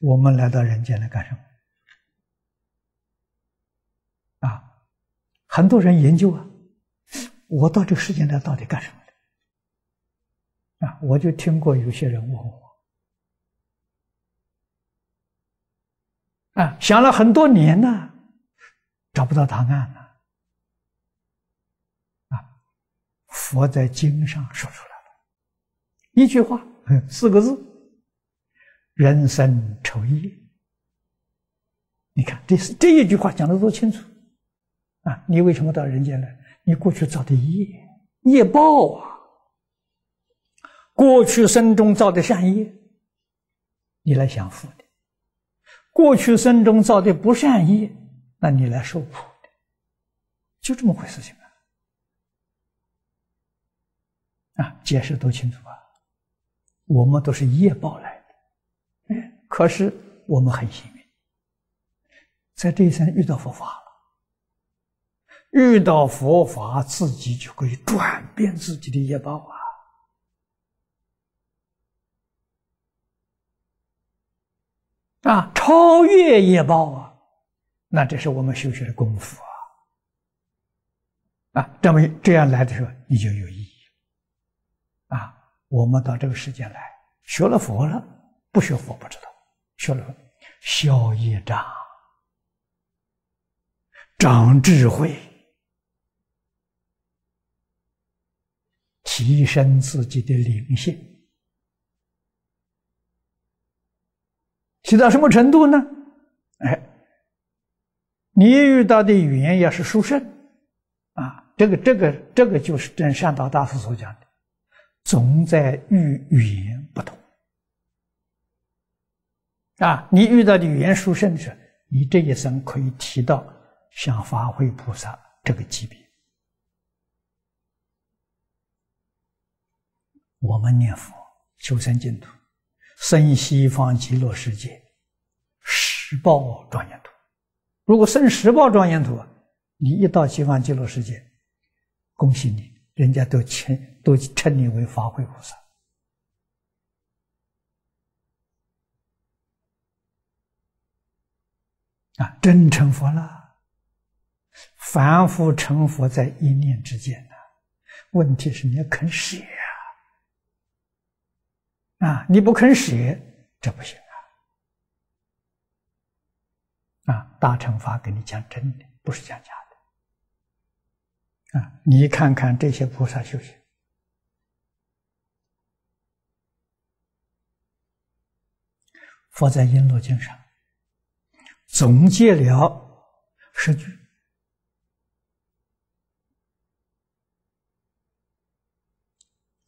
我们来到人间来干什么？啊，很多人研究啊，我到这个世界来到底干什么？啊，我就听过有些人问我，啊，想了很多年呢，找不到答案了。啊，佛在经上说出来了，一句话，四个字。人生酬业，你看，这是这一句话讲的多清楚啊！你为什么到人间来？你过去造的业，业报啊！过去生中造的善业，你来享福的；过去生中造的不善业，那你来受苦的，就这么回事情啊！啊，解释多清楚啊！我们都是业报来。可是我们很幸运，在这一生遇到佛法了，遇到佛法，自己就可以转变自己的业报啊！啊，超越业报啊！那这是我们修学的功夫啊！啊，这么这样来的时候，你就有意义啊！我们到这个世界来，学了佛了，不学佛不知道。学了消业障，长智慧，提升自己的灵性，提到什么程度呢？哎，你遇到的语言要是殊胜啊，这个、这个、这个就是真善导大师所讲的，总在于语言不同。啊，你遇到的语言殊胜的时候，你这一生可以提到像法会菩萨这个级别。我们念佛求生净土，生西方极乐世界，十报庄严土。如果生十报庄严土，你一到西方极乐世界，恭喜你，人家都称都称你为法会菩萨。啊，真成佛了！凡夫成佛在一念之间呐。问题是你要肯舍啊！啊，你不肯舍，这不行啊！啊，大乘法给你讲真的，不是讲假的。啊，你看看这些菩萨修行，佛在《瓔珞经》上。总结了十句，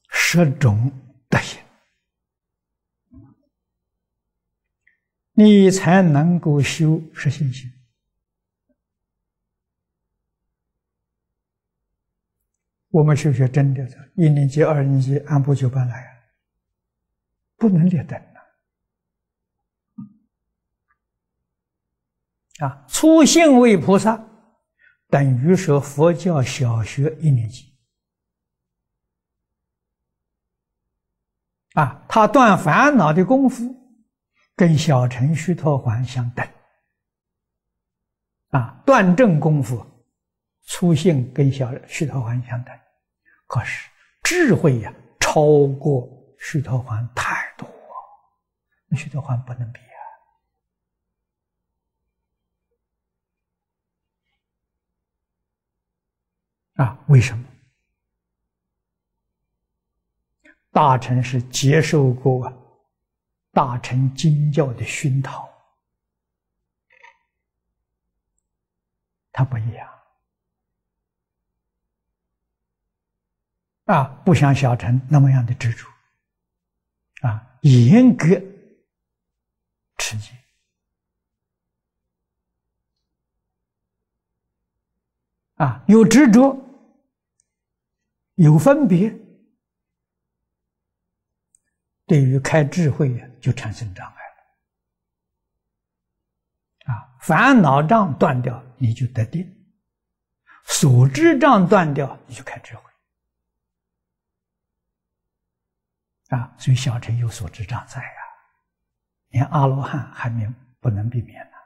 十种德行，你才能够修十信心。我们修学真的，一年级、二年级按部就班来，不能劣等。啊，初信为菩萨，等于说佛教小学一年级。啊，他断烦恼的功夫，跟小乘须陀洹相等。啊，断正功夫，初信跟小须陀洹相等，可是智慧呀，超过须陀洹太多，那须陀洹不能比。啊，啊为什么？大臣是接受过，大臣经教的熏陶，他不一样。啊，不像小臣那么样的执着，啊，严格持戒，啊，有执着。有分别，对于开智慧，就产生障碍了。啊，烦恼障断掉，你就得定；所知障断掉，你就开智慧。啊，所以小乘有所知障在啊，连阿罗汉还没不能避免呢。